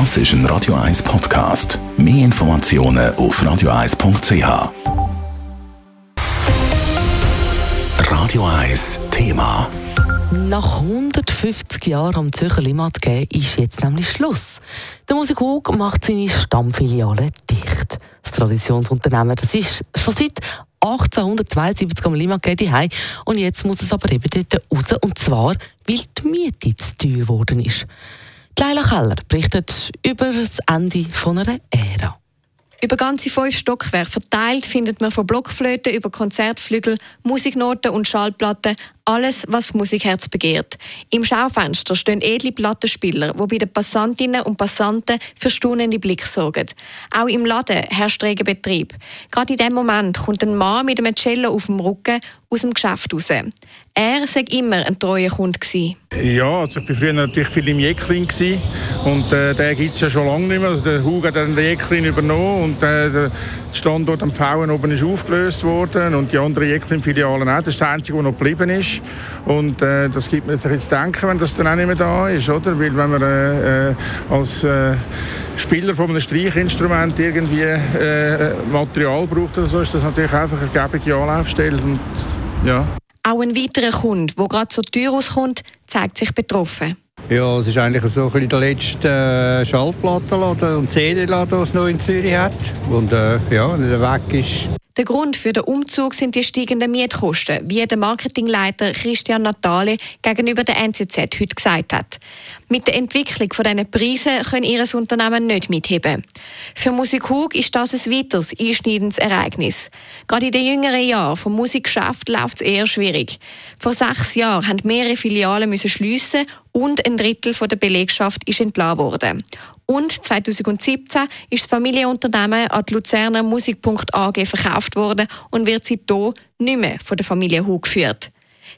Das ist ein Radio 1 Podcast. Mehr Informationen auf radio1.ch. Radio 1 Thema. Nach 150 Jahren am Zürcher Limmat geben ist jetzt nämlich Schluss. Der Musik Hug macht seine Stammfiliale dicht. Das Traditionsunternehmen, das ist schon seit 1872 am Limmat gegeben und jetzt muss es aber eben dort raus und zwar, weil die Miete zu teuer geworden ist. Leila Keller berichtet über das Ende einer Ära. Über ganze fünf Stockwerke verteilt findet man von Blockflöten über Konzertflügel, Musiknoten und Schallplatten alles, was Musikherz begehrt. Im Schaufenster stehen edle Plattenspieler, die bei den Passantinnen und Passanten für staunende Blick sorgen. Auch im Laden herrscht reger Betrieb. Gerade in dem Moment kommt ein Mann mit einem Cello auf dem Rücken aus dem Geschäft raus. Er war immer ein treuer Kunde. Ja, also ich war früher natürlich viel im Jäckling und äh, den gibt es ja schon lange nicht mehr. Also, der Hug hat den Jäckling übernommen und äh, der Standort am Pfauen oben ist aufgelöst worden und die anderen Jäckling-Filialen auch. Das ist das Einzige, was noch geblieben ist. Und äh, das gibt mir sich jetzt denken, wenn das dann auch nicht mehr da ist, oder? Weil wenn man äh, äh als äh, Spieler von einem Streichinstrument irgendwie äh, Material braucht oder so, ist das natürlich einfach eine gebige Anlaufstelle. Und, ja. Auch ein weiterer Kunde, der gerade so teuer auskommt, zeigt sich betroffen. Ja, es ist eigentlich so ein der letzte äh, Schallplattenladen und CD-Laden, den es noch in Zürich hat. Und äh, ja, wenn er weg ist, der Grund für den Umzug sind die steigenden Mietkosten, wie der Marketingleiter Christian Natale gegenüber der NZZ heute gesagt hat. Mit der Entwicklung von diesen Preisen können ihr Unternehmen nicht mitheben. Für Musik Hug ist das ein weiteres einschneidendes Ereignis. Gerade in den jüngeren Jahren vom Musikgeschäft läuft es eher schwierig. Vor sechs Jahren haben mehrere Filialen müssen schliessen und ein Drittel der Belegschaft ist entlassen worden. Und 2017 ist das Familienunternehmen an die Luzerner Musik.ag verkauft worden und wird seitdem nicht mehr von der Familie Hu geführt.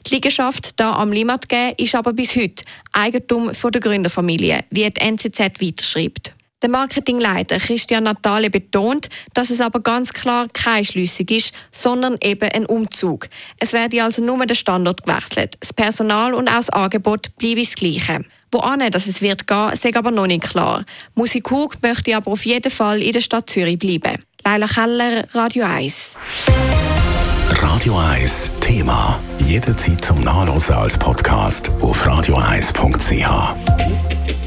Die Liegenschaft hier am Limmat ist aber bis heute Eigentum der Gründerfamilie, wie die NZZ weiterschreibt. Der Marketingleiter Christian Natale betont, dass es aber ganz klar keine Schlüssig ist, sondern eben ein Umzug. Es werde also nur der Standort gewechselt. Das Personal und auch das Angebot bleiben das Gleiche. Wohin dass es wird gehen, ist aber noch nicht klar. Musik Hug möchte aber auf jeden Fall in der Stadt Zürich bleiben. Leila Keller, Radio 1. Radio 1 Thema. Jederzeit zum Nachlesen als Podcast auf radio1.ch.